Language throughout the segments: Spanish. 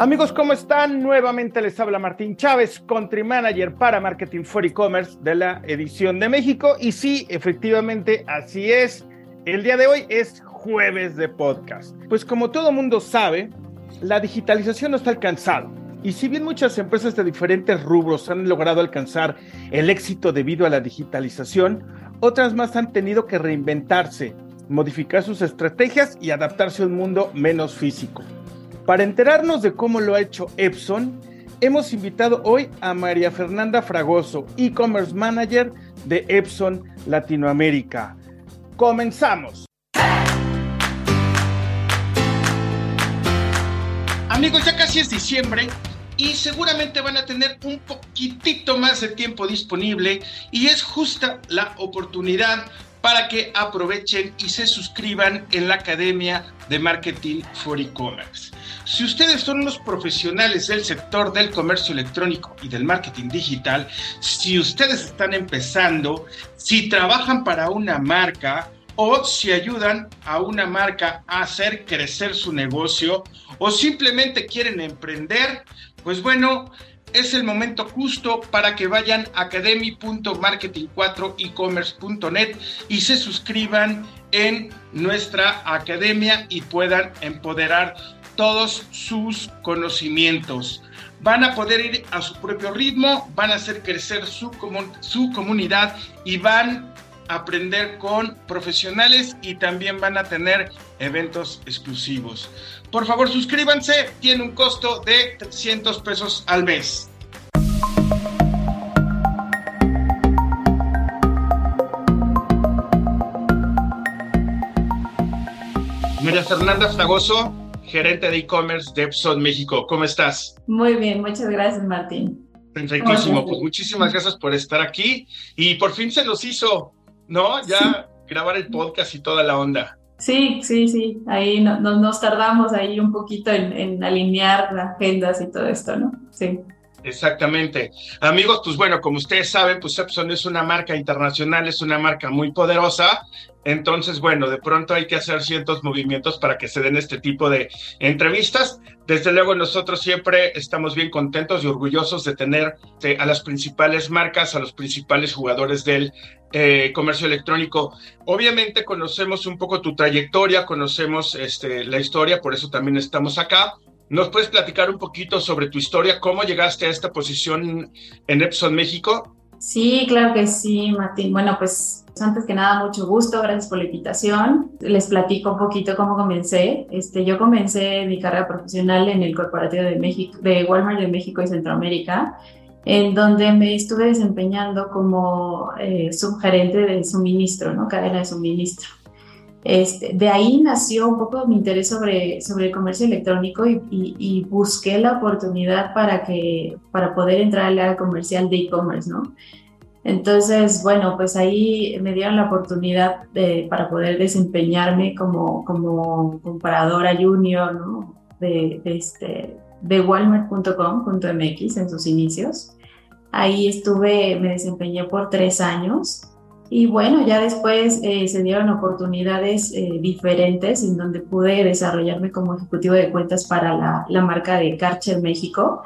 Amigos, ¿cómo están? Nuevamente les habla Martín Chávez, Country Manager para Marketing for E-Commerce de la edición de México. Y sí, efectivamente, así es. El día de hoy es jueves de podcast. Pues como todo mundo sabe, la digitalización no está alcanzado. Y si bien muchas empresas de diferentes rubros han logrado alcanzar el éxito debido a la digitalización, otras más han tenido que reinventarse, modificar sus estrategias y adaptarse a un mundo menos físico. Para enterarnos de cómo lo ha hecho Epson, hemos invitado hoy a María Fernanda Fragoso, e-commerce manager de Epson Latinoamérica. Comenzamos. Amigos, ya casi es diciembre y seguramente van a tener un poquitito más de tiempo disponible y es justa la oportunidad para que aprovechen y se suscriban en la Academia de Marketing for E-Commerce. Si ustedes son unos profesionales del sector del comercio electrónico y del marketing digital, si ustedes están empezando, si trabajan para una marca o si ayudan a una marca a hacer crecer su negocio o simplemente quieren emprender, pues bueno, es el momento justo para que vayan a academy.marketing4ecommerce.net y se suscriban en nuestra academia y puedan empoderar todos sus conocimientos. Van a poder ir a su propio ritmo, van a hacer crecer su, su comunidad y van a aprender con profesionales y también van a tener eventos exclusivos. Por favor, suscríbanse, tiene un costo de 300 pesos al mes. María Fernanda Fragoso, gerente de e-commerce de Epson México. ¿Cómo estás? Muy bien, muchas gracias, Martín. Perfectísimo, pues muchísimas gracias por estar aquí y por fin se nos hizo, ¿no? Ya grabar el podcast y toda la onda. Sí, sí, sí, ahí nos tardamos ahí un poquito en, en alinear las agendas y todo esto, ¿no? Sí. Exactamente. Amigos, pues bueno, como ustedes saben, pues Epson es una marca internacional, es una marca muy poderosa. Entonces, bueno, de pronto hay que hacer ciertos movimientos para que se den este tipo de entrevistas. Desde luego, nosotros siempre estamos bien contentos y orgullosos de tener eh, a las principales marcas, a los principales jugadores del eh, comercio electrónico. Obviamente conocemos un poco tu trayectoria, conocemos este, la historia, por eso también estamos acá ¿Nos puedes platicar un poquito sobre tu historia? ¿Cómo llegaste a esta posición en Epson México? Sí, claro que sí, Martín. Bueno, pues antes que nada, mucho gusto, gracias por la invitación. Les platico un poquito cómo comencé. Este, yo comencé mi carrera profesional en el corporativo de México, de Walmart de México y Centroamérica, en donde me estuve desempeñando como eh, subgerente de suministro, ¿no? Cadena de suministro. Este, de ahí nació un poco mi interés sobre, sobre el comercio electrónico y, busqué la oportunidad para, que, para poder entrar al área comercial de e-commerce, ¿no? Entonces, bueno, pues ahí me dieron la oportunidad para poder desempeñarme como, como comparadora junior, ¿no? De, de, este, de walmart.com.mx en sus inicios. Ahí estuve, me desempeñé por tres años y bueno, ya después eh, se dieron oportunidades eh, diferentes en donde pude desarrollarme como ejecutivo de cuentas para la, la marca de Karcher México.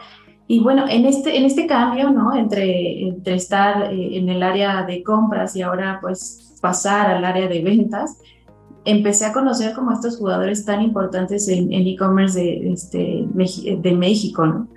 Y bueno, en este, en este cambio, ¿no? Entre, entre estar eh, en el área de compras y ahora pues pasar al área de ventas, empecé a conocer como estos jugadores tan importantes en e-commerce de, este, de México, ¿no?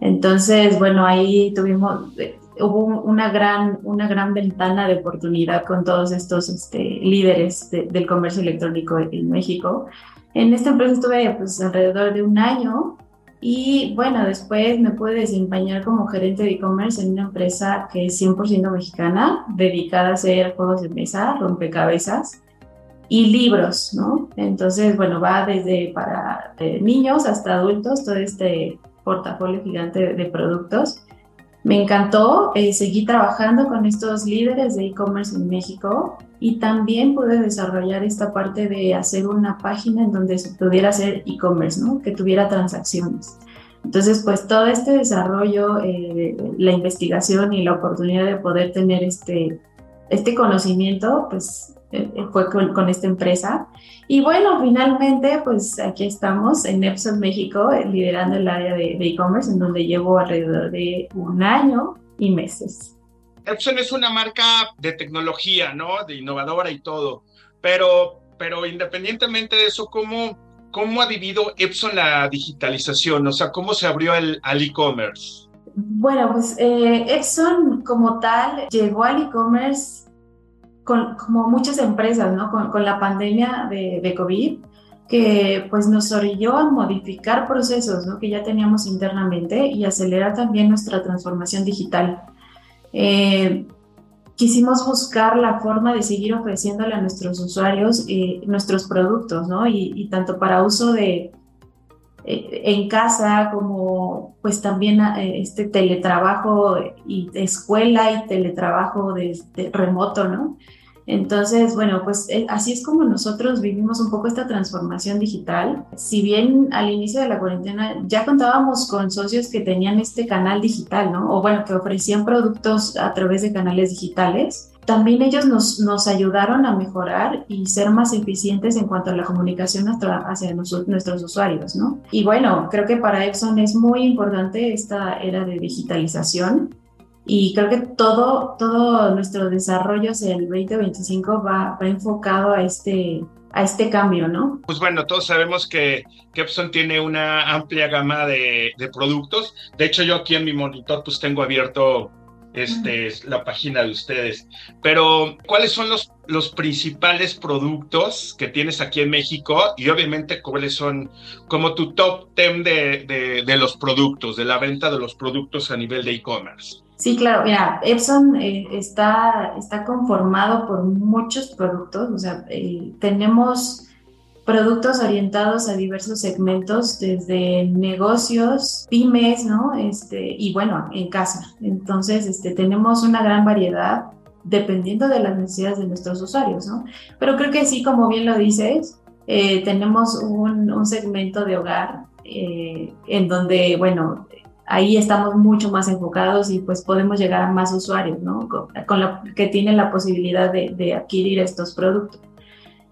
Entonces, bueno, ahí tuvimos, hubo una gran, una gran ventana de oportunidad con todos estos este, líderes del comercio electrónico en México. En esta empresa estuve pues, alrededor de un año y bueno, después me pude desempeñar como gerente de e-commerce en una empresa que es 100% mexicana, dedicada a hacer juegos de mesa, rompecabezas y libros, ¿no? Entonces, bueno, va desde para niños hasta adultos, todo este portafolio gigante de productos. Me encantó, eh, seguí trabajando con estos líderes de e-commerce en México y también pude desarrollar esta parte de hacer una página en donde se pudiera hacer e-commerce, ¿no? que tuviera transacciones. Entonces, pues todo este desarrollo, eh, la investigación y la oportunidad de poder tener este, este conocimiento, pues fue con, esta empresa. Y bueno, finalmente, pues aquí estamos en Epson México, liderando el área de e-commerce, en donde llevo alrededor de un año y meses. Epson es una marca de tecnología, ¿no? De innovadora y todo. Pero, pero independientemente de eso, ¿cómo, cómo ha vivido Epson la digitalización? O sea, ¿cómo se abrió el, al e-commerce? Bueno, pues eh, Epson como tal llegó al e-commerce como muchas empresas, ¿no? Con, la pandemia de, COVID, que pues nos orilló a modificar procesos, ¿no? Que ya teníamos internamente y acelerar también nuestra transformación digital. Eh, quisimos buscar la forma de seguir ofreciéndole a nuestros usuarios eh, nuestros productos, ¿no? Y, tanto para uso de en casa como pues también este teletrabajo y escuela y teletrabajo de remoto, ¿no? Entonces, bueno, pues eh, así es como nosotros vivimos un poco esta transformación digital. Si bien al inicio de la cuarentena ya contábamos con socios que tenían este canal digital, ¿no? O bueno, que ofrecían productos a través de canales digitales, también ellos nos, nos ayudaron a mejorar y ser más eficientes en cuanto a la comunicación hacia nuestros usuarios, ¿no? Y bueno, creo que para Epson es muy importante esta era de digitalización y creo que todo, todo nuestro desarrollo hacia el 2025 va, va enfocado a este, a este cambio, ¿no? Pues bueno, todos sabemos que, que Epson tiene una amplia gama de, de, productos. De hecho, yo aquí en mi monitor pues tengo abierto este, la página de ustedes. Pero, ¿cuáles son los, los principales productos que tienes aquí en México? Y obviamente, ¿cuáles son como tu top 10 de, de, de los productos, de la venta de los productos a nivel de e-commerce? Sí, claro, mira, Epson eh, está, está conformado por muchos productos, o sea, eh, tenemos productos orientados a diversos segmentos, desde negocios, pymes, ¿no? Este, y bueno, en casa. Entonces, este, tenemos una gran variedad dependiendo de las necesidades de nuestros usuarios, ¿no? Pero creo que sí, como bien lo dices, eh, tenemos un, segmento de hogar en donde, bueno, ahí estamos mucho más enfocados y pues podemos llegar a más usuarios, ¿no? Con, lo que tienen la posibilidad de, adquirir estos productos.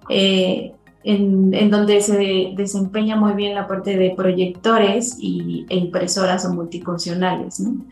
Eh, en, donde se desempeña muy bien la parte de proyectores y, e impresoras o multifuncionales, ¿no?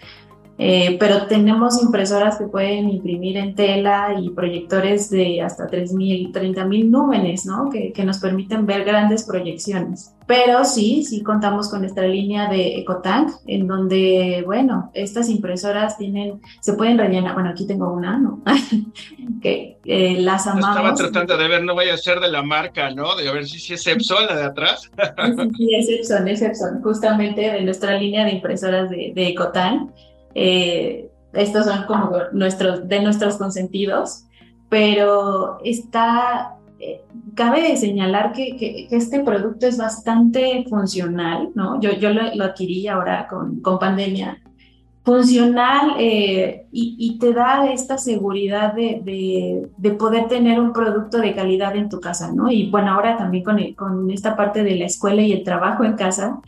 Eh, pero tenemos impresoras que pueden imprimir en tela y proyectores de hasta 3.000, 30.000 númenes, ¿no? Que, que, nos permiten ver grandes proyecciones. Pero sí, sí contamos con nuestra línea de EcoTank, en donde, bueno, estas impresoras tienen, se pueden rellenar, bueno, aquí tengo una, ¿no? que eh, las amamos. Estaba tratando de ver, no vaya a ser de la marca, ¿no? De ver si, si es Epson, la de atrás. sí, es Epson, es Epson, justamente de nuestra línea de impresoras de, de EcoTank. Eh, estos son como nuestros, de nuestros consentidos, pero está, eh, cabe señalar que, que, este producto es bastante funcional, ¿no? Yo, yo lo, adquirí ahora con, con pandemia. Funcional eh, y, y, te da esta seguridad de, de, de, poder tener un producto de calidad en tu casa, ¿no? Y bueno, ahora también con, con esta parte de la escuela y el trabajo en casa,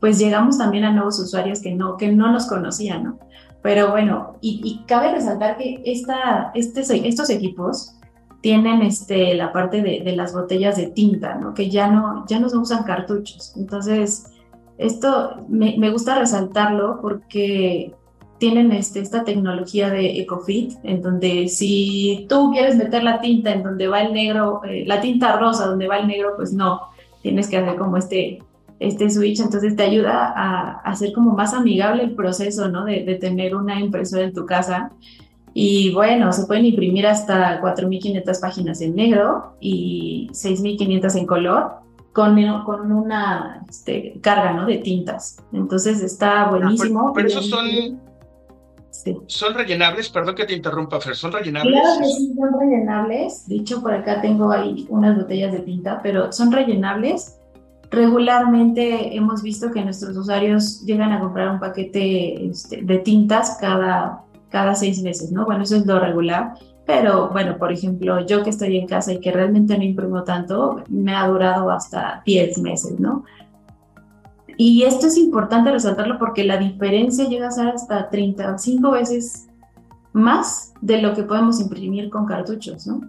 pues llegamos también a nuevos usuarios que no, que no nos conocían, ¿no? Pero bueno, y, cabe resaltar que esta, este, estos equipos tienen este, la parte de, las botellas de tinta, ¿no? Que ya no, ya no se usan cartuchos. Entonces, esto me, me gusta resaltarlo porque tienen este, esta tecnología de EcoFit, en donde si tú quieres meter la tinta en donde va el negro, eh, la tinta rosa donde va el negro, pues no, tienes que hacer como este este switch, entonces te ayuda a, hacer como más amigable el proceso, ¿no? De, tener una impresora en tu casa. Y bueno, se pueden imprimir hasta 4.500 páginas en negro y 6.500 en color con, con una este, carga, ¿no? De tintas. Entonces está ah, buenísimo. pero, esos son... Sí. ¿Son rellenables? Perdón que te interrumpa, Fer, ¿son rellenables? Claro que sí, son rellenables. Dicho, por acá tengo ahí unas botellas de tinta, pero son rellenables Regularmente hemos visto que nuestros usuarios llegan a comprar un paquete este, de tintas cada, cada seis meses, ¿no? Bueno, eso es lo regular, pero bueno, por ejemplo, yo que estoy en casa y que realmente no imprimo tanto, me ha durado hasta 10 meses, ¿no? Y esto es importante resaltarlo porque la diferencia llega a ser hasta 35 veces más de lo que podemos imprimir con cartuchos, ¿no?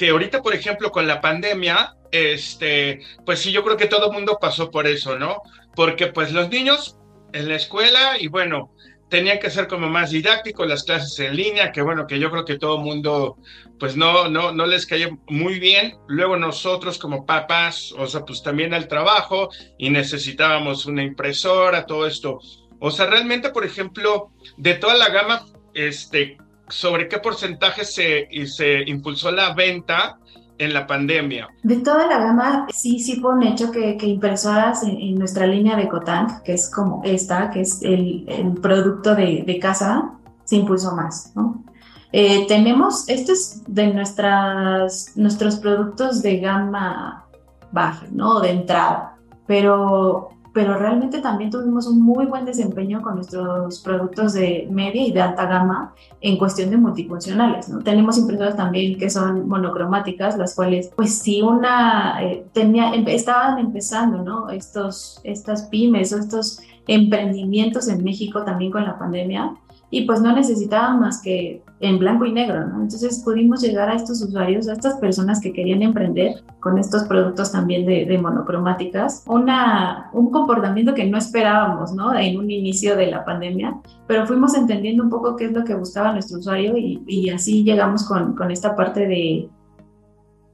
que ahorita, por ejemplo, con la pandemia, este, pues sí, yo creo que todo el mundo pasó por eso, ¿no? Porque pues los niños en la escuela y bueno, tenían que ser como más didácticos las clases en línea, que bueno, que yo creo que todo el mundo pues no, no, no les cayó muy bien. Luego nosotros como papás, o sea, pues también al trabajo y necesitábamos una impresora, todo esto. O sea, realmente, por ejemplo, de toda la gama, este, sobre qué porcentaje se, se impulsó la venta en la pandemia? De toda la gama, sí, sí fue un hecho que, que impresoras en, nuestra línea de Cotank, que es como esta, que es el, el producto de, de, casa, se impulsó más, ¿no? Eh, tenemos, esto es de nuestras, nuestros productos de gama baja, ¿no? De entrada, pero pero realmente también tuvimos un muy buen desempeño con nuestros productos de media y de alta gama en cuestión de multifuncionales. ¿no? Tenemos impresoras también que son monocromáticas, las cuales, pues sí, una eh, tenía, estaban empezando, ¿no? Estos, estas pymes o estos emprendimientos en México también con la pandemia y pues no necesitaban más que en blanco y negro, ¿no? Entonces pudimos llegar a estos usuarios, a estas personas que querían emprender con estos productos también de, monocromáticas, una, un comportamiento que no esperábamos, ¿no? En un inicio de la pandemia, pero fuimos entendiendo un poco qué es lo que buscaba nuestro usuario y, así llegamos con, con, esta parte de,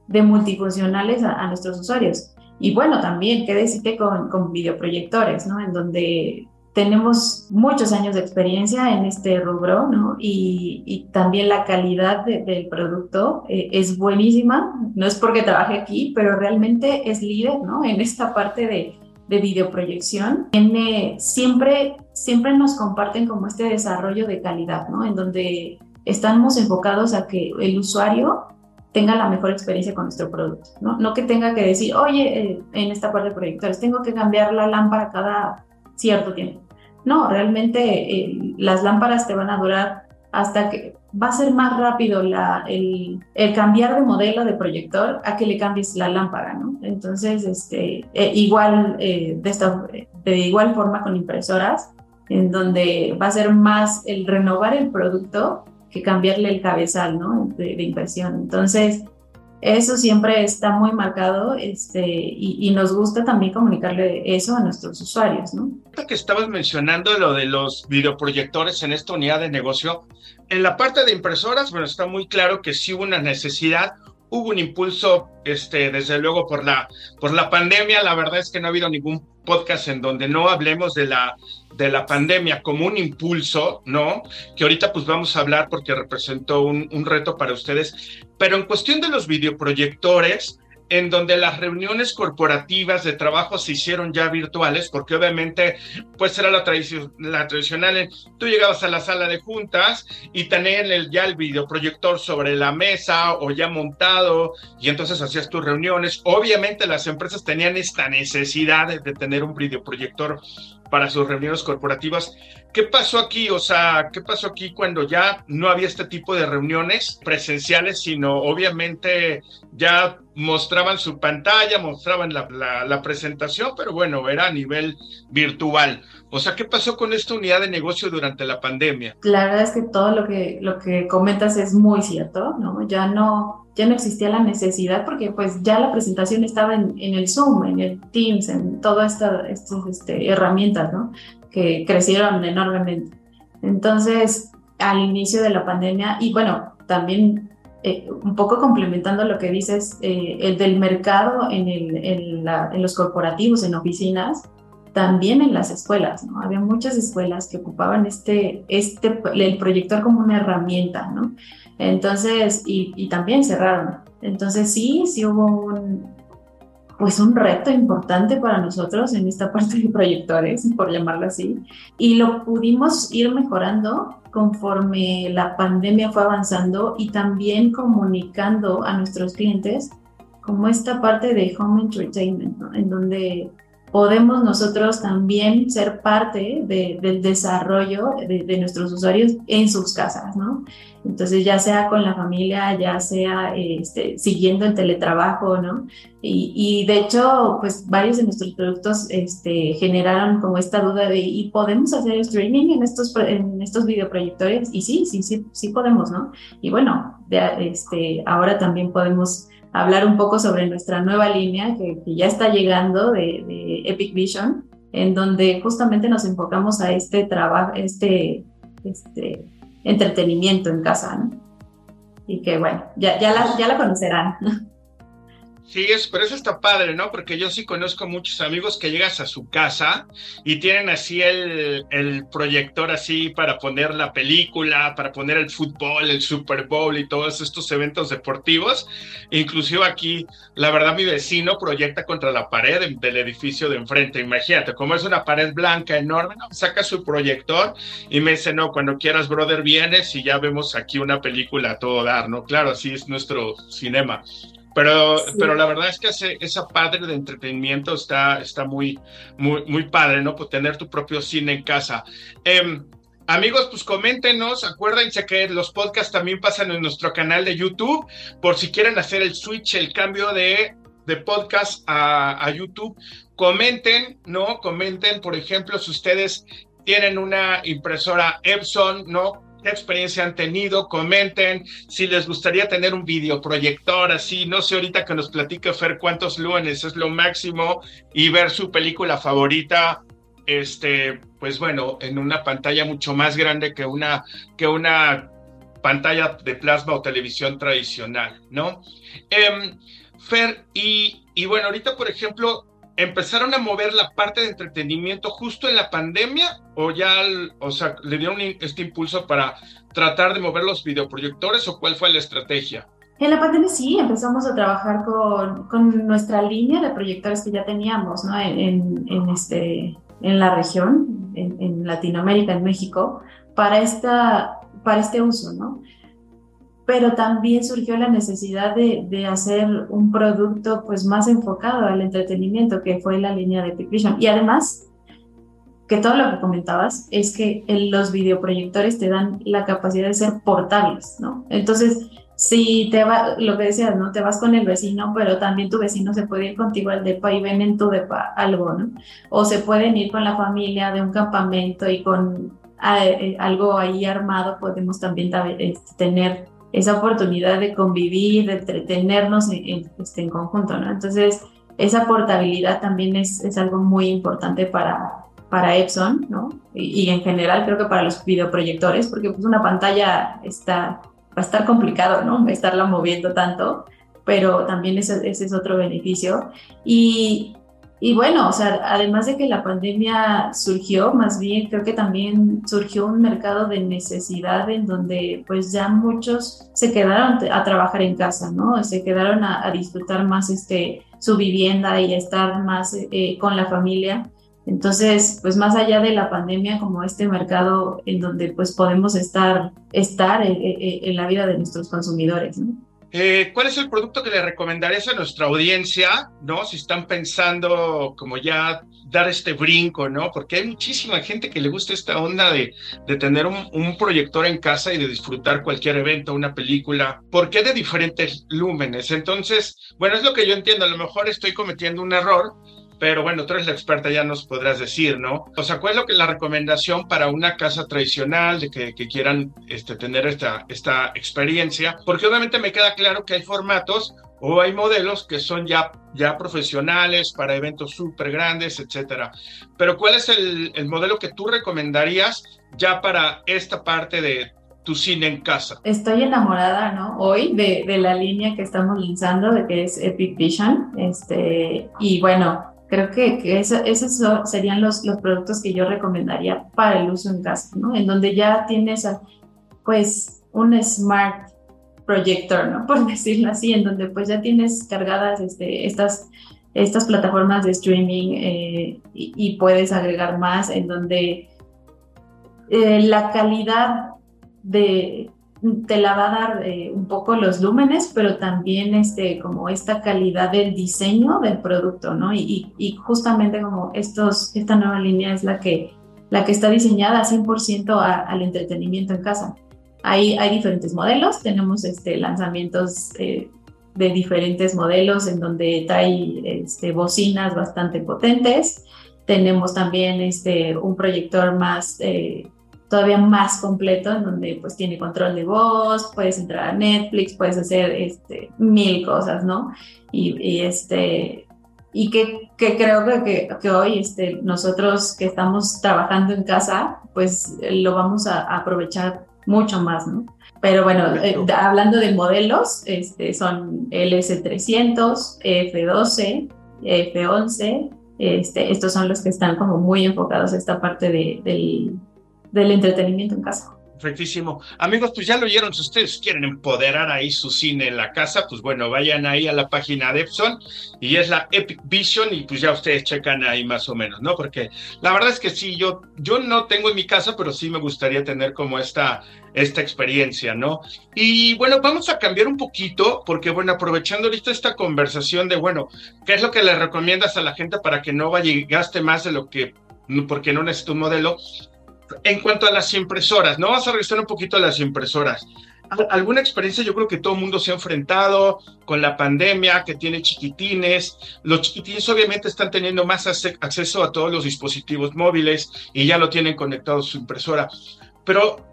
de multifuncionales a, a, nuestros usuarios. Y bueno, también, ¿qué decirte con, con videoproyectores, ¿no? En donde tenemos muchos años de experiencia en este rubro, ¿no? Y, también la calidad del producto eh, es buenísima. No es porque trabaje aquí, pero realmente es líder, ¿no? En esta parte de, de videoproyección. siempre, nos comparten como este desarrollo de calidad, ¿no? En donde estamos enfocados a que el usuario tenga la mejor experiencia con nuestro producto, ¿no? No que tenga que decir, oye, eh, en esta parte de proyectores, tengo que cambiar la lámpara cada cierto tiempo. No, realmente eh, las lámparas te van a durar hasta que va a ser más rápido el, cambiar de modelo de proyector a que le cambies la lámpara, ¿no? Entonces, este, eh, igual, eh, de, esta, de igual forma con impresoras, en donde va a ser más el renovar el producto que cambiarle el cabezal, ¿no? De, de impresión. Entonces, eso siempre está muy marcado este, y, nos gusta también comunicarle eso a nuestros usuarios, ¿no? que estabas mencionando lo de los videoproyectores en esta unidad de negocio, en la parte de impresoras, bueno, está muy claro que sí hubo una necesidad, hubo un impulso, este, desde luego por la, por la pandemia, la verdad es que no ha habido ningún podcast en donde no hablemos de la, de la pandemia como un impulso, ¿no? Que ahorita pues vamos a hablar porque representó un, un reto para ustedes. Pero en cuestión de los videoproyectores, en donde las reuniones corporativas de trabajo se hicieron ya virtuales, porque obviamente pues era la, la tradicional, tú llegabas a la sala de juntas y tenían el, ya el videoproyector sobre la mesa o ya montado y entonces hacías tus reuniones. Obviamente las empresas tenían esta necesidad de, de tener un videoproyector para sus reuniones corporativas. ¿Qué pasó aquí? O sea, ¿qué pasó aquí cuando ya no había este tipo de reuniones presenciales, sino obviamente ya mostraban su pantalla, mostraban la, presentación, pero bueno, era a nivel virtual. O sea, ¿qué pasó con esta unidad de negocio durante la pandemia? La verdad es que todo lo que, lo que comentas es muy cierto, ¿no? Ya no, ya no existía la necesidad porque pues ya la presentación estaba en, en el Zoom, en el Teams, en todas estas este, herramientas, ¿no? que crecieron enormemente. Entonces, al inicio de la pandemia, y bueno, también eh, un poco complementando lo que dices, eh, el del mercado en, el, en, los corporativos, en oficinas, también en las escuelas, ¿no? Había muchas escuelas que ocupaban este, este, el proyector como una herramienta, ¿no? Entonces, y, también cerraron. Entonces sí, sí hubo un, pues un reto importante para nosotros en esta parte de proyectores, por llamarlo así, y lo pudimos ir mejorando conforme la pandemia fue avanzando y también comunicando a nuestros clientes como esta parte de home entertainment, en donde podemos nosotros también ser parte del desarrollo de, nuestros usuarios en sus casas, ¿no? Entonces, ya sea con la familia, ya sea este, siguiendo el teletrabajo, ¿no? Y, de hecho, pues varios de nuestros productos este, generaron como esta duda de, ¿y podemos hacer streaming en estos, en estos videoproyectores? Y sí, sí, sí, sí podemos, ¿no? Y bueno, este, ahora también podemos hablar un poco sobre nuestra nueva línea que, ya está llegando de, Epic Vision, en donde justamente nos enfocamos a este trabajo, este, este entretenimiento en casa, ¿no? Y que bueno, ya, ya, la, ya la conocerán. Sí, es, pero eso está padre, ¿no? Porque yo sí conozco muchos amigos que llegas a su casa y tienen así el, proyector así para poner la película, para poner el fútbol, el Super Bowl y todos estos eventos deportivos. Inclusive aquí, la verdad, mi vecino proyecta contra la pared del edificio de enfrente. Imagínate, como es una pared blanca enorme, saca su proyector y me dice, no, cuando quieras, brother, vienes y ya vemos aquí una película a todo dar, ¿no? Claro, así es nuestro cinema. Pero, pero la verdad es que ese, esa padre de entretenimiento está, está muy, muy, muy padre, ¿no? Por tener tu propio cine en casa. Em, amigos, pues coméntenos, acuérdense que los podcasts también pasan en nuestro canal de YouTube, por si quieren hacer el switch, el cambio de, de podcast a, a YouTube, comenten, ¿no? Comenten, por ejemplo, si ustedes tienen una impresora Epson, ¿no? Qué experiencia han tenido, comenten si les gustaría tener un videoproyector así, no sé ahorita que nos platique Fer cuántos lunes es lo máximo y ver su película favorita, este, pues bueno, en una pantalla mucho más grande que una, que una pantalla de plasma o televisión tradicional, ¿no? Em, Fer, y, y bueno, ahorita por ejemplo, empezaron a mover la parte de entretenimiento justo en la pandemia o ya, o sea, le dieron este impulso para tratar de mover los videoproyectores o cuál fue la estrategia? En la pandemia sí, empezamos a trabajar con, con nuestra línea de proyectores que ya teníamos, ¿no? En, en este, en la región, en, en, Latinoamérica, en México, para, esta, para este uso, ¿no? Pero también surgió la necesidad de, de, hacer un producto pues más enfocado al entretenimiento, que fue la línea de Vision. Y además, que todo lo que comentabas es que los videoproyectores te dan la capacidad de ser portables, ¿no? Entonces, si te va, lo que decías, ¿no? Te vas con el vecino, pero también tu vecino se puede ir contigo al depa y ven en tu depa algo, ¿no? O se pueden ir con la familia de un campamento y con eh, algo ahí armado podemos también este, tener esa oportunidad de convivir, de entretenernos en, este, en conjunto, ¿no? Entonces, esa portabilidad también es, es algo muy importante para, para Epson, ¿no? Y, en general creo que para los videoproyectores, porque pues una pantalla está, va a estar complicado, ¿no? Estarla moviendo tanto, pero también ese, ese es otro beneficio. Y, y bueno, o sea, además de que la pandemia surgió, más bien creo que también surgió un mercado de necesidad en donde pues ya muchos se quedaron a trabajar en casa, ¿no? Se quedaron a, disfrutar más este, su vivienda y a estar más eh, con la familia. Entonces, pues más allá de la pandemia, como este mercado en donde pues podemos estar, estar eh, eh, en la vida de nuestros consumidores, ¿no? Eh, ¿Cuál es el producto que le recomendarías a nuestra audiencia, no? Si están pensando como ya dar este brinco, ¿no? Porque hay muchísima gente que le gusta esta onda de, de tener un, un, proyector en casa y de disfrutar cualquier evento, una película. ¿Por qué de diferentes lúmenes? Entonces, bueno, es lo que yo entiendo. A lo mejor estoy cometiendo un error, pero bueno, tú eres la experta, ya nos podrás decir, ¿no? O sea, ¿cuál es lo que la recomendación para una casa tradicional de que, que quieran este, tener esta, esta experiencia? Porque obviamente me queda claro que hay formatos o hay modelos que son ya, ya profesionales para eventos súper grandes, etcétera. Pero ¿cuál es el, el modelo que tú recomendarías ya para esta parte de tu cine en casa? Estoy enamorada, ¿no? Hoy de, de la línea que estamos lanzando, de que es Epic Vision. Este, y bueno, Creo que, que esos serían los, los productos que yo recomendaría para el uso en casa, ¿no? En donde ya tienes, pues, un smart projector, ¿no? Por decirlo así, en donde pues ya tienes cargadas este, estas, estas plataformas de streaming eh, y, puedes agregar más, en donde eh, la calidad de, te la va a dar eh, un poco los lúmenes, pero también este, como esta calidad del diseño del producto, ¿no? Y, y, justamente como estos, esta nueva línea es la que, la que está diseñada 100% al entretenimiento en casa. Hay, hay diferentes modelos, tenemos este, lanzamientos eh, de diferentes modelos en donde trae este, bocinas bastante potentes. Tenemos también este, un proyector más... Eh, todavía más completo, en donde pues tiene control de voz, puedes entrar a Netflix, puedes hacer este, mil cosas, ¿no? Y, este, y que, que creo que, que, hoy este, nosotros que estamos trabajando en casa, pues lo vamos a, aprovechar mucho más, ¿no? Pero bueno, eh, hablando de modelos, este, son LS300, F12, F11, este, estos son los que están como muy enfocados a esta parte de, del, del entretenimiento en casa. Perfectísimo. Amigos, pues ya lo oyeron, si ustedes quieren empoderar ahí su cine en la casa, pues bueno, vayan ahí a la página de Epson y es la Epic Vision y pues ya ustedes checan ahí más o menos, ¿no? Porque la verdad es que sí, yo, yo no tengo en mi casa, pero sí me gustaría tener como esta, esta experiencia, ¿no? Y bueno, vamos a cambiar un poquito, porque bueno, aprovechando ahorita esta conversación de, bueno, ¿qué es lo que le recomiendas a la gente para que no vaya y gaste más de lo que, porque no necesita un modelo? En cuanto a las impresoras, ¿no? Vamos a regresar un poquito a las impresoras. ¿Alguna experiencia? Yo creo que todo el mundo se ha enfrentado con la pandemia, que tiene chiquitines. Los chiquitines obviamente están teniendo más acceso a todos los dispositivos móviles y ya lo tienen conectado a su impresora. Pero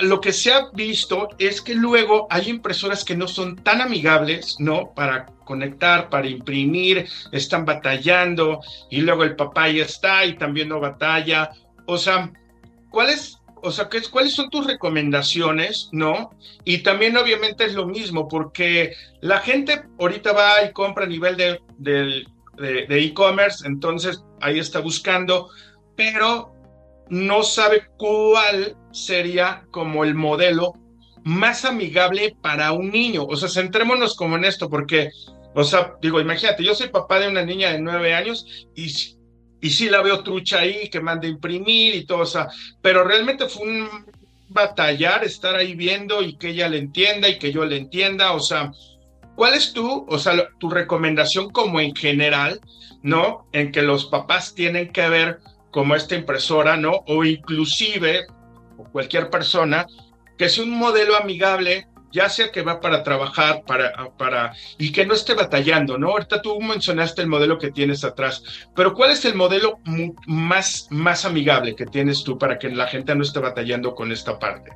lo que se ha visto es que luego hay impresoras que no son tan amigables, ¿no? Para conectar, para imprimir, están batallando y luego el papá ya está y también no batalla. O sea, ¿cuáles, o sea, ¿qué, cuáles son tus recomendaciones, no? Y también obviamente es lo mismo, porque la gente ahorita va y compra a nivel de, de e-commerce, entonces ahí está buscando, pero no sabe cuál sería como el modelo más amigable para un niño. O sea, centrémonos como en esto, porque, o sea, digo, imagínate, yo soy papá de una niña de nueve años y y sí la veo trucha ahí, que manda imprimir y todo, o sea, pero realmente fue un batallar estar ahí viendo y que ella le entienda y que yo le entienda, o sea, ¿cuál es tu, o sea, tu recomendación como en general, ¿no? En que los papás tienen que ver como esta impresora, ¿no? O inclusive, cualquier persona, que sea un modelo amigable ya sea que va para trabajar, para, para, y que no esté batallando, ¿no? Ahorita tú mencionaste el modelo que tienes atrás, pero ¿cuál es el modelo más, más amigable que tienes tú para que la gente no esté batallando con esta parte?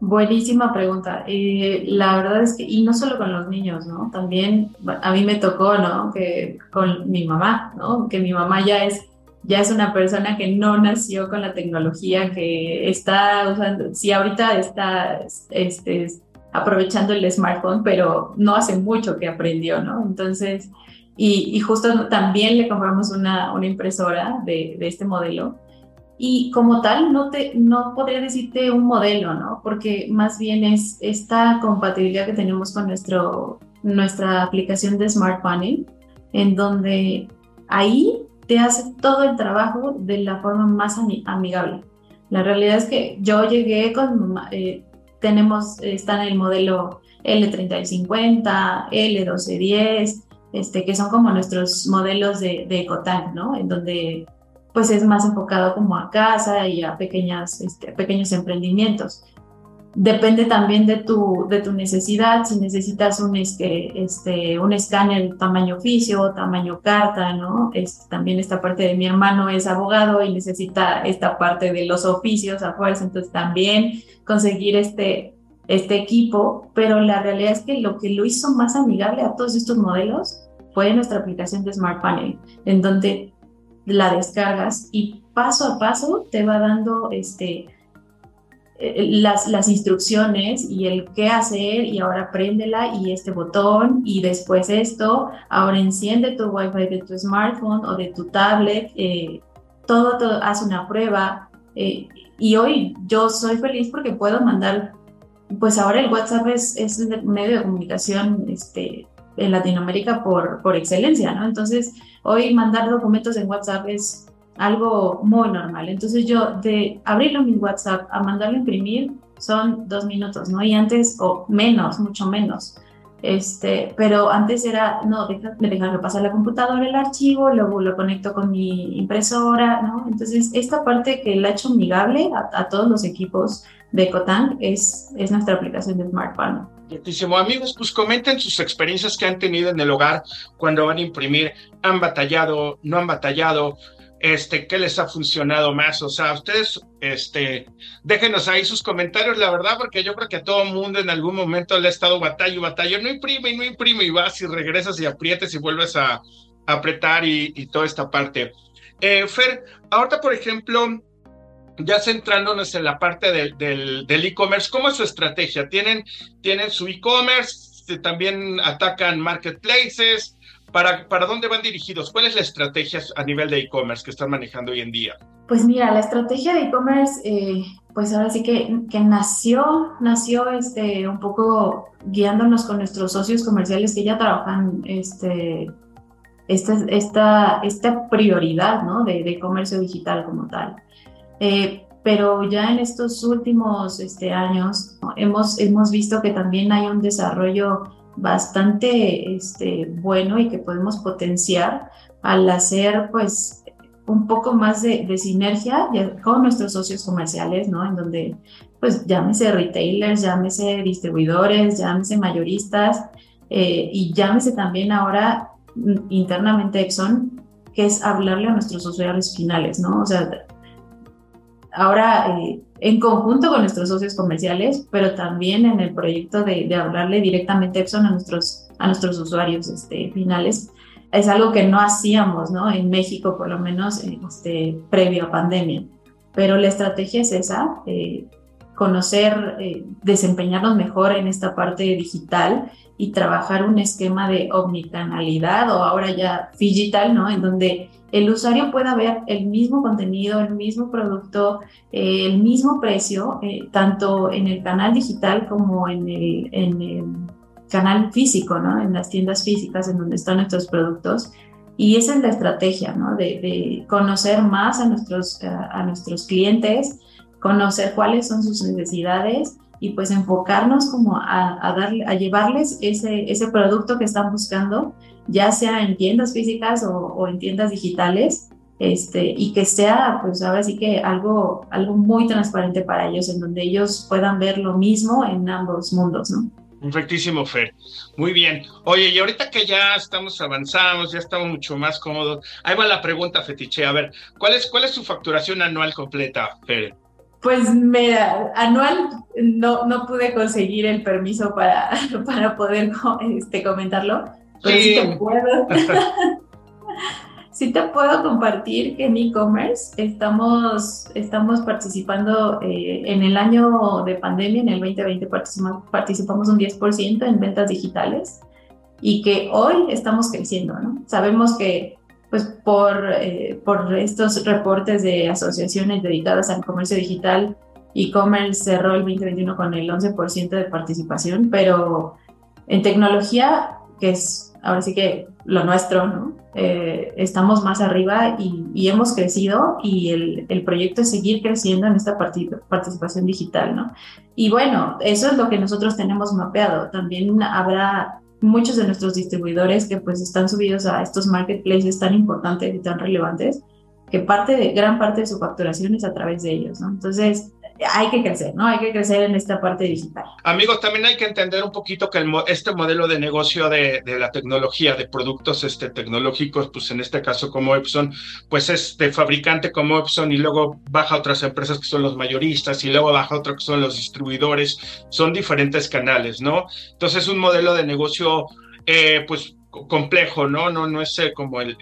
Buenísima pregunta. Eh, la verdad es que, y no solo con los niños, ¿no? También a mí me tocó, ¿no? Que con mi mamá, ¿no? Que mi mamá ya es ya es una persona que no nació con la tecnología, que está usando, sí, ahorita está este, aprovechando el smartphone, pero no hace mucho que aprendió, ¿no? Entonces, y, justo también le compramos una, una impresora de, de, este modelo. Y como tal, no, te, no podría decirte un modelo, ¿no? Porque más bien es esta compatibilidad que tenemos con nuestro, nuestra aplicación de Smart Panel, en donde ahí te hace todo el trabajo de la forma más amigable. La realidad es que yo llegué con, eh, tenemos, está en el modelo L3050, L1210, este, que son como nuestros modelos de, de Ecotank, ¿no? En donde pues es más enfocado como a casa y a pequeñas, este, pequeños emprendimientos. Depende también de tu, de tu necesidad, si necesitas un, este, este, un escáner tamaño oficio, tamaño carta, ¿no? Es, también esta parte de mi hermano es abogado y necesita esta parte de los oficios a fuerza, entonces también conseguir este, este equipo, pero la realidad es que lo que lo hizo más amigable a todos estos modelos fue nuestra aplicación de Smart Panel, en donde la descargas y paso a paso te va dando este, las, las instrucciones y el qué hacer y ahora préndela y este botón y después esto, ahora enciende tu wifi de tu smartphone o de tu tablet, eh, todo, todo, haz una prueba eh, y hoy yo soy feliz porque puedo mandar, pues ahora el WhatsApp es, es un medio de comunicación este, en Latinoamérica por, por excelencia, ¿no? Entonces hoy mandar documentos en WhatsApp es algo muy normal. Entonces yo de abrirlo en mi WhatsApp a mandarlo a imprimir son dos minutos, ¿no? Y antes, o menos, mucho menos. Este, pero antes era, no, me dejan pasar la computadora el archivo, luego lo conecto con mi impresora, ¿no? Entonces, esta parte que la ha hecho amigable a, todos los equipos de Cotan es, es nuestra aplicación de Smart Panel. Muchísimo. Amigos, pues comenten sus experiencias que han tenido en el hogar cuando van a imprimir. ¿Han batallado? ¿No han batallado? Este, qué les ha funcionado más. O sea, ustedes, este, déjenos ahí sus comentarios, la verdad, porque yo creo que a todo mundo en algún momento le ha estado batalla y batalla. No imprime y no imprime y vas y regresas y aprietes y vuelves a, apretar y, toda esta parte. Eh, Fer, ahorita, por ejemplo, ya centrándonos en la parte del e-commerce, ¿cómo es su estrategia? ¿Tienen, tienen su e-commerce? ¿También atacan marketplaces? ¿Para, ¿Para dónde van dirigidos? ¿Cuál es la estrategia a nivel de e-commerce que están manejando hoy en día? Pues mira, la estrategia de e-commerce, eh, pues ahora sí que, que nació, nació este, un poco guiándonos con nuestros socios comerciales que ya trabajan este, esta, esta, esta prioridad ¿no? de, de comercio digital como tal. Eh, pero ya en estos últimos este, años hemos, hemos visto que también hay un desarrollo bastante este, bueno y que podemos potenciar al hacer pues un poco más de, sinergia con nuestros socios comerciales, ¿no? En donde pues llámese retailers, llámese distribuidores, llámese mayoristas eh, y llámese también ahora internamente Exxon, que es hablarle a nuestros usuarios finales, ¿no? O sea, ahora eh, en conjunto con nuestros socios comerciales, pero también en el proyecto de, hablarle directamente Epson a nuestros, a nuestros usuarios este, finales. Es algo que no hacíamos, ¿no? En México, por lo menos, este, previo a pandemia. Pero la estrategia es esa, eh, conocer, eh, desempeñarnos mejor en esta parte digital y trabajar un esquema de omnicanalidad o ahora ya digital, ¿no? En donde el usuario pueda ver el mismo contenido, el mismo producto, eh, el mismo precio, eh, tanto en el canal digital como en el, en el canal físico, ¿no? En las tiendas físicas en donde están nuestros productos. Y esa es la estrategia, ¿no? De, conocer más a nuestros, a nuestros clientes, conocer cuáles son sus necesidades y pues enfocarnos como a, a, darle, a llevarles ese, ese producto que están buscando, ya sea en tiendas físicas o, o, en tiendas digitales, este, y que sea pues ahora sí que algo, algo muy transparente para ellos, en donde ellos puedan ver lo mismo en ambos mundos, ¿no? Perfectísimo, Fer. Muy bien. Oye, y ahorita que ya estamos avanzados, ya estamos mucho más cómodos, ahí va la pregunta, Fetiche. A ver, ¿cuál es, cuál es su facturación anual completa, Fer? Pues me, anual no, no pude conseguir el permiso para, para poder este, comentarlo, pero sí, te puedo. sí te puedo compartir que en e-commerce estamos, estamos participando eh, en el año de pandemia, en el 2020 participamos, participamos un 10% en ventas digitales y que hoy estamos creciendo, ¿no? Sabemos que pues por, eh, por estos reportes de asociaciones dedicadas al comercio digital, e-commerce cerró el 2021 con el 11% de participación, pero en tecnología, que es ahora sí que lo nuestro, ¿no? Eh, estamos más arriba y, y hemos crecido y el, el, proyecto es seguir creciendo en esta participación digital, ¿no? Y bueno, eso es lo que nosotros tenemos mapeado. También habrá muchos de nuestros distribuidores que pues están subidos a estos marketplaces tan importantes y tan relevantes, que parte de, gran parte de su facturación es a través de ellos, ¿no? Entonces, hay que crecer, ¿no? Hay que crecer en esta parte digital. Amigos, también hay que entender un poquito que este modelo de negocio de, la tecnología, de productos este, tecnológicos, pues en este caso como Epson, pues es de fabricante como Epson y luego baja otras empresas que son los mayoristas y luego baja otro que son los distribuidores, son diferentes canales, ¿no? Entonces es un modelo de negocio, eh, pues complejo, ¿no? No, no es como el,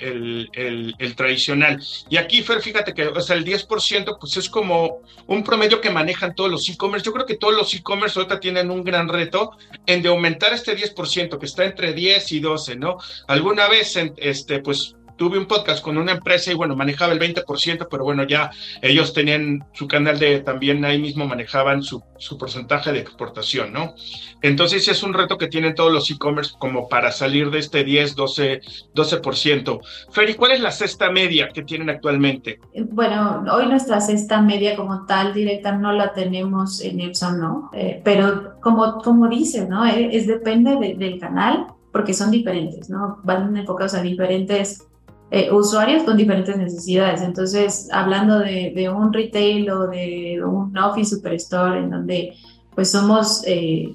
el, tradicional. Y aquí, Fer, fíjate que o el 10% pues es como un promedio que manejan todos los e-commerce. Yo creo que todos los e-commerce ahorita tienen un gran reto en de aumentar este 10%, que está entre 10 y 12, ¿no? Alguna vez, este, pues tuve un podcast con una empresa y bueno, manejaba el 20%, pero bueno, ya ellos tenían su canal de, también ahí mismo manejaban su, su porcentaje de exportación, ¿no? Entonces es un reto que tienen todos los e-commerce como para salir de este 10, 12, 12%. Ferry, ¿cuál es la cesta media que tienen actualmente? Bueno, hoy nuestra cesta media como tal directa no la tenemos en Epson, ¿no? Eh, pero como, como dices, ¿no? Eh, es, depende del canal porque son diferentes, ¿no? Van enfocados a diferentes eh, usuarios con diferentes necesidades. Entonces, hablando de, un retail o de un office superstore en donde pues somos eh,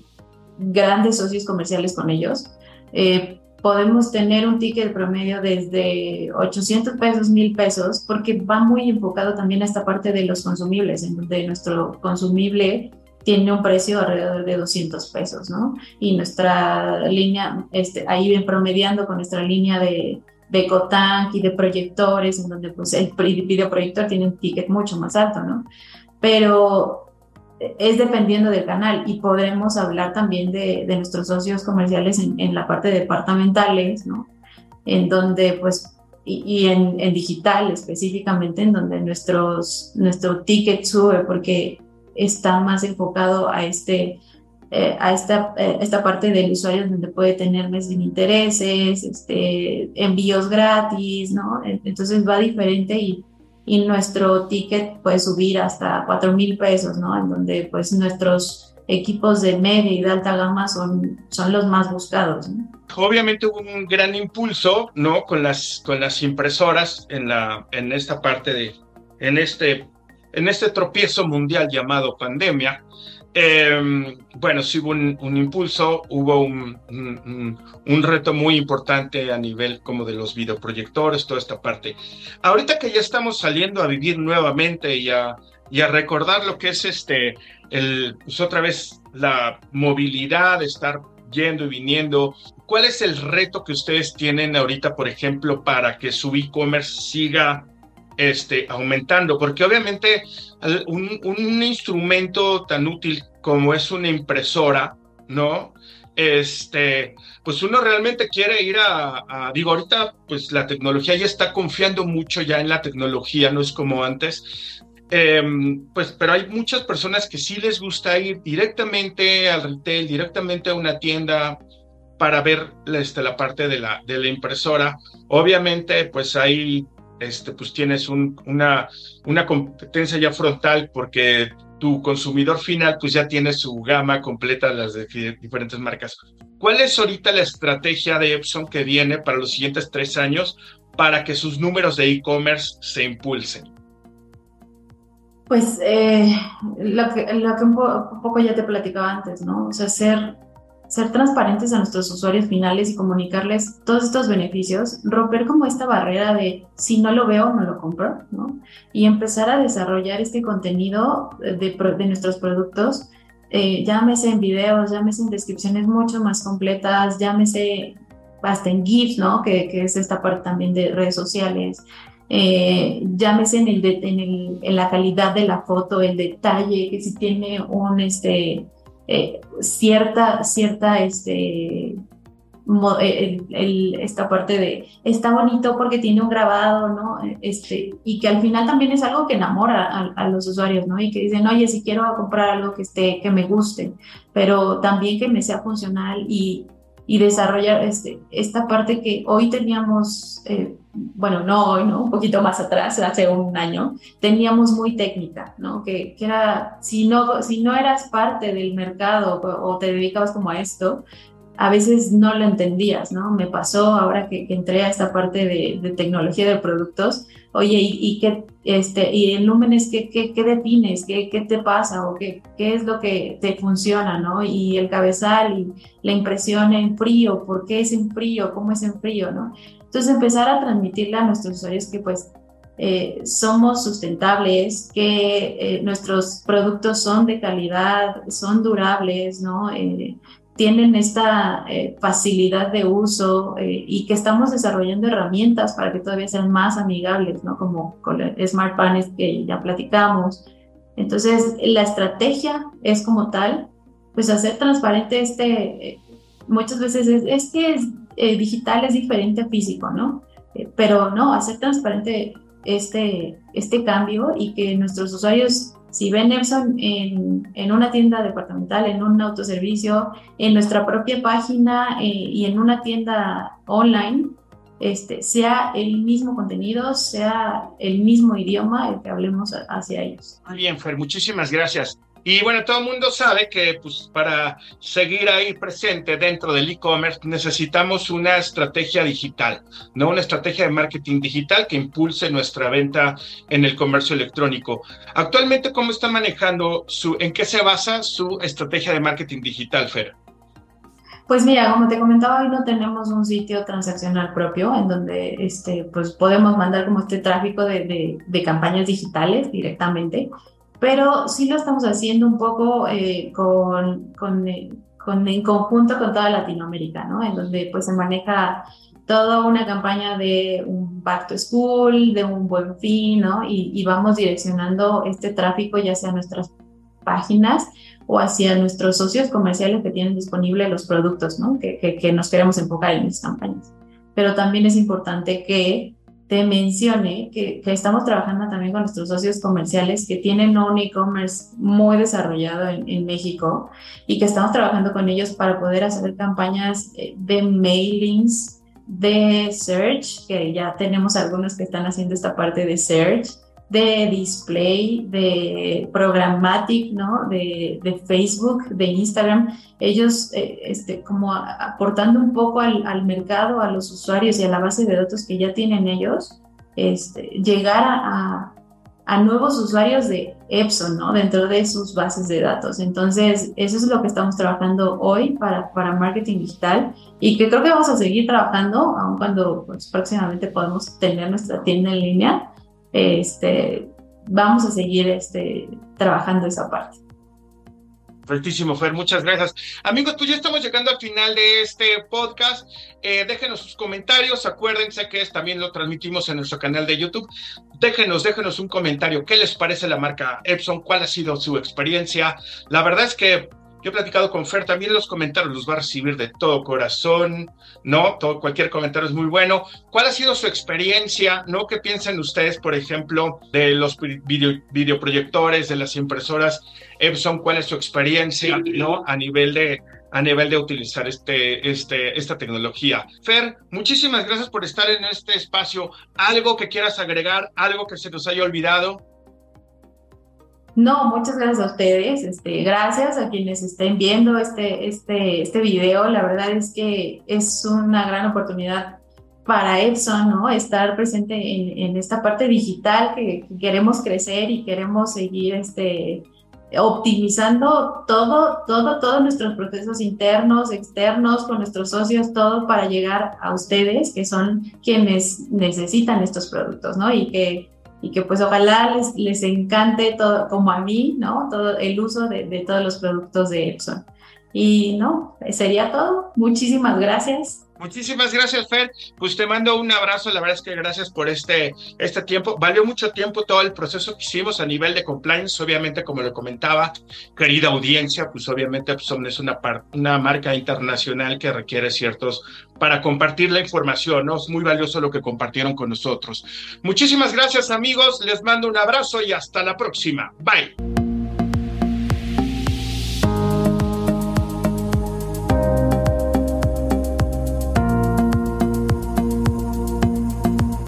grandes socios comerciales con ellos, eh, podemos tener un ticket promedio desde 800 pesos, 1000 pesos, porque va muy enfocado también a esta parte de los consumibles, en donde nuestro consumible tiene un precio alrededor de 200 pesos, ¿no? Y nuestra línea, este, ahí ven promediando con nuestra línea de, de Cotank y de proyectores, en donde pues el videoproyector tiene un ticket mucho más alto, ¿no? Pero es dependiendo del canal y podremos hablar también de, de nuestros socios comerciales en, en, la parte de departamentales, ¿no? En donde pues, y, y en, en, digital específicamente, en donde nuestros, nuestro ticket sube porque está más enfocado a, este, eh, a esta, eh, esta parte del usuario donde puede tener mes sin intereses, este, envíos gratis, ¿no? Entonces va diferente y, y nuestro ticket puede subir hasta 4 mil pesos, ¿no? En donde pues nuestros equipos de media y de alta gama son, son los más buscados. ¿no? Obviamente hubo un gran impulso, ¿no? Con las, con las impresoras en, la, en esta parte de, en este en este tropiezo mundial llamado pandemia, eh, bueno, sí hubo un, impulso, hubo un, reto muy importante a nivel como de los videoproyectores, toda esta parte. Ahorita que ya estamos saliendo a vivir nuevamente y a, y a recordar lo que es este, el, pues otra vez la movilidad, estar yendo y viniendo, ¿cuál es el reto que ustedes tienen ahorita, por ejemplo, para que su e-commerce siga este, aumentando, porque obviamente un, un, instrumento tan útil como es una impresora, ¿no? Este, pues uno realmente quiere ir a, digo, ahorita pues la tecnología ya está confiando mucho ya en la tecnología, no es como antes, em, pues, pero hay muchas personas que sí les gusta ir directamente al retail, directamente a una tienda para ver este, la parte de la, de la impresora. Obviamente, pues hay este, pues tienes una, una competencia ya frontal porque tu consumidor final pues ya tiene su gama completa de las diferentes marcas. ¿Cuál es ahorita la estrategia de Epson que viene para los siguientes tres años para que sus números de e-commerce se impulsen? Pues eh, lo, que, lo que un, poco ya te platicaba antes, ¿no? O sea, ser ser transparentes a nuestros usuarios finales y comunicarles todos estos beneficios, romper como esta barrera de si no lo veo, no lo compro, ¿no? Y empezar a desarrollar este contenido de, de nuestros productos, eh, llámese en videos, llámese en descripciones mucho más completas, llámese hasta en GIFs, ¿no? Que, que es esta parte también de redes sociales. Eh, llámese en, el, en, el, en la calidad de la foto, el detalle, que si tiene un, este, eh, cierta, cierta, este, eh, esta parte de está bonito porque tiene un grabado, ¿no? Este, y que al final también es algo que enamora a, los usuarios, ¿no? Y que dicen, oye, si quiero comprar algo que esté, que me guste, pero también que me sea funcional y, y desarrollar este, esta parte que hoy teníamos, eh, bueno, no hoy, ¿no? Un poquito más atrás, hace un año, teníamos muy técnica, ¿no? Que, que era, si no, si no eras parte del mercado o, te dedicabas como a esto, a veces no lo entendías, ¿no? Me pasó ahora que, entré a esta parte de, de, tecnología de productos, oye, ¿y, y qué, este, y el Lumenes, ¿qué, qué, qué defines? ¿Qué, ¿Qué, te pasa? ¿O qué, qué es lo que te funciona, no? Y el cabezal y la impresión en frío, ¿por qué es en frío? ¿Cómo es en frío, no? Entonces empezar a transmitirle a nuestros usuarios que pues eh, somos sustentables, que eh, nuestros productos son de calidad, son durables, ¿no? Eh, tienen esta eh, facilidad de uso eh, y que estamos desarrollando herramientas para que todavía sean más amigables, ¿no? Como con Smart Panels que ya platicamos. Entonces, la estrategia es como tal, pues hacer transparente este, eh, muchas veces es, es que es, digital es diferente a físico, ¿no? eh, pero no, hacer transparente este, este cambio y que nuestros usuarios, si ven Epson en, en una tienda departamental, en un autoservicio, en nuestra propia página eh, y en una tienda online, este, sea el mismo contenido, sea el mismo idioma el que hablemos hacia ellos. Muy bien, Fer, muchísimas gracias. Y bueno, todo el mundo sabe que pues, para seguir ahí presente dentro del e-commerce necesitamos una estrategia digital, ¿no? Una estrategia de marketing digital que impulse nuestra venta en el comercio electrónico. Actualmente, ¿cómo están manejando su, en qué se basa su estrategia de marketing digital, Fer? Pues mira, como te comentaba, hoy no tenemos un sitio transaccional propio en donde este, pues podemos mandar como este tráfico de, de campañas digitales directamente pero sí lo estamos haciendo un poco eh, con, con, con, en conjunto con toda Latinoamérica, ¿no? En donde pues se maneja toda una campaña de un back to school, de un buen fin, ¿no? Y, y vamos direccionando este tráfico ya sea a nuestras páginas o hacia nuestros socios comerciales que tienen disponibles los productos, ¿no? Que, que, que nos queremos enfocar en esas campañas. Pero también es importante que te mencione que, que, estamos trabajando también con nuestros socios comerciales que tienen un e-commerce muy desarrollado en, en, México y que estamos trabajando con ellos para poder hacer campañas eh, de mailings, de search, que ya tenemos algunos que están haciendo esta parte de search, de display, de programmatic, ¿no? De, de Facebook, de Instagram, ellos eh, este, como aportando un poco al, al, mercado, a los usuarios y a la base de datos que ya tienen ellos, este, llegar a, a nuevos usuarios de Epson, ¿no? Dentro de sus bases de datos. Entonces, eso es lo que estamos trabajando hoy para, para marketing digital y que creo que vamos a seguir trabajando, aun cuando pues, próximamente podemos tener nuestra tienda en línea este, vamos a seguir este, trabajando esa parte. Perfectísimo, Fer, muchas gracias. Amigos, pues ya estamos llegando al final de este podcast. Eh, déjenos sus comentarios. Acuérdense que también lo transmitimos en nuestro canal de YouTube. Déjenos, déjenos un comentario. ¿Qué les parece la marca Epson? ¿Cuál ha sido su experiencia? La verdad es que yo he platicado con Fer, también los comentarios los va a recibir de todo corazón, ¿no? Todo, cualquier comentario es muy bueno. ¿Cuál ha sido su experiencia, ¿no? ¿Qué piensan ustedes, por ejemplo, de los video, videoproyectores, de las impresoras Epson? ¿Cuál es su experiencia, ¿no? A nivel de, a nivel de utilizar este, este, esta tecnología. Fer, muchísimas gracias por estar en este espacio. ¿Algo que quieras agregar? ¿Algo que se nos haya olvidado? No, muchas gracias a ustedes. Este, gracias a quienes estén viendo este, este, este video. La verdad es que es una gran oportunidad para Epson, ¿no? Estar presente en, en esta parte digital que, que, queremos crecer y queremos seguir este, optimizando todo, todo, todos nuestros procesos internos, externos, con nuestros socios, todo para llegar a ustedes, que son quienes necesitan estos productos, ¿no? Y que y que pues ojalá les, les encante todo, como a mí, ¿no? Todo el uso de, de todos los productos de Epson. Y no, sería todo. Muchísimas gracias. Muchísimas gracias, Fer. Pues te mando un abrazo. La verdad es que gracias por este, este tiempo. Valió mucho tiempo todo el proceso que hicimos a nivel de compliance. Obviamente, como lo comentaba, querida audiencia, pues obviamente Epson es una, una marca internacional que requiere ciertos para compartir la información. ¿no? Es muy valioso lo que compartieron con nosotros. Muchísimas gracias, amigos. Les mando un abrazo y hasta la próxima. Bye.